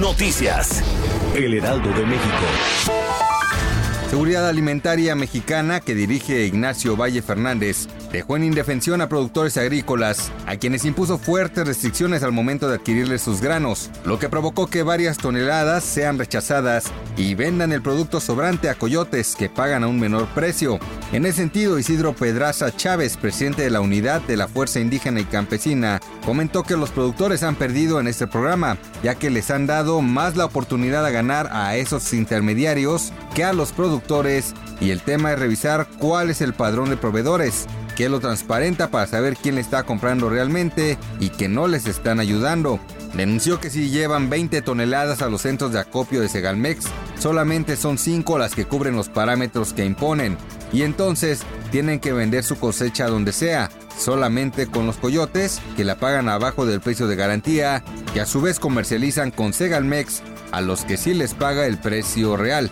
Noticias. El Heraldo de México. Seguridad Alimentaria Mexicana que dirige Ignacio Valle Fernández dejó en indefensión a productores agrícolas, a quienes impuso fuertes restricciones al momento de adquirirles sus granos, lo que provocó que varias toneladas sean rechazadas y vendan el producto sobrante a coyotes que pagan a un menor precio. En ese sentido, Isidro Pedraza Chávez, presidente de la unidad de la Fuerza Indígena y Campesina, comentó que los productores han perdido en este programa, ya que les han dado más la oportunidad a ganar a esos intermediarios que a los productores y el tema es revisar cuál es el padrón de proveedores, que lo transparenta para saber quién le está comprando realmente y que no les están ayudando. Denunció que si llevan 20 toneladas a los centros de acopio de Segalmex, solamente son 5 las que cubren los parámetros que imponen, y entonces tienen que vender su cosecha donde sea, solamente con los coyotes que la pagan abajo del precio de garantía, que a su vez comercializan con Segalmex a los que sí les paga el precio real.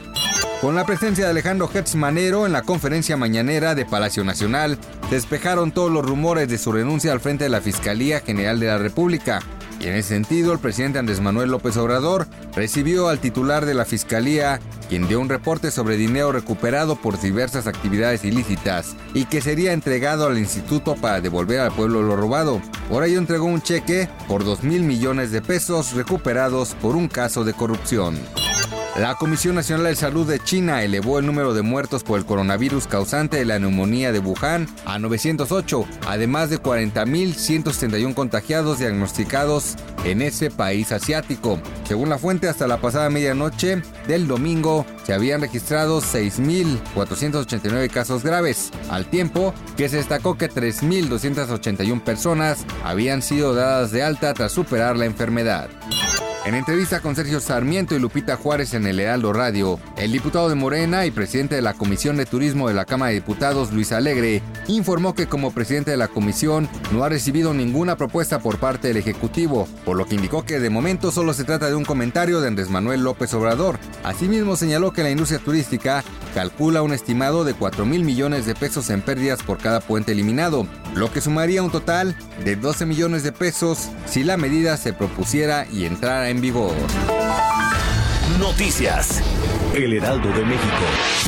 Con la presencia de Alejandro Hertz Manero en la conferencia mañanera de Palacio Nacional, despejaron todos los rumores de su renuncia al frente de la Fiscalía General de la República. Y en ese sentido, el presidente Andrés Manuel López Obrador recibió al titular de la Fiscalía, quien dio un reporte sobre dinero recuperado por diversas actividades ilícitas y que sería entregado al instituto para devolver al pueblo lo robado. Por ello entregó un cheque por 2 mil millones de pesos recuperados por un caso de corrupción. La Comisión Nacional de Salud de China elevó el número de muertos por el coronavirus causante de la neumonía de Wuhan a 908, además de 40.171 contagiados diagnosticados en ese país asiático. Según la fuente, hasta la pasada medianoche del domingo se habían registrado 6.489 casos graves, al tiempo que se destacó que 3.281 personas habían sido dadas de alta tras superar la enfermedad. En entrevista con Sergio Sarmiento y Lupita Juárez en el Heraldo Radio, el diputado de Morena y presidente de la Comisión de Turismo de la Cámara de Diputados, Luis Alegre, informó que como presidente de la comisión no ha recibido ninguna propuesta por parte del Ejecutivo, por lo que indicó que de momento solo se trata de un comentario de Andrés Manuel López Obrador. Asimismo señaló que la industria turística calcula un estimado de 4 mil millones de pesos en pérdidas por cada puente eliminado, lo que sumaría un total de 12 millones de pesos si la medida se propusiera y entrara en vigor. Noticias. El Heraldo de México.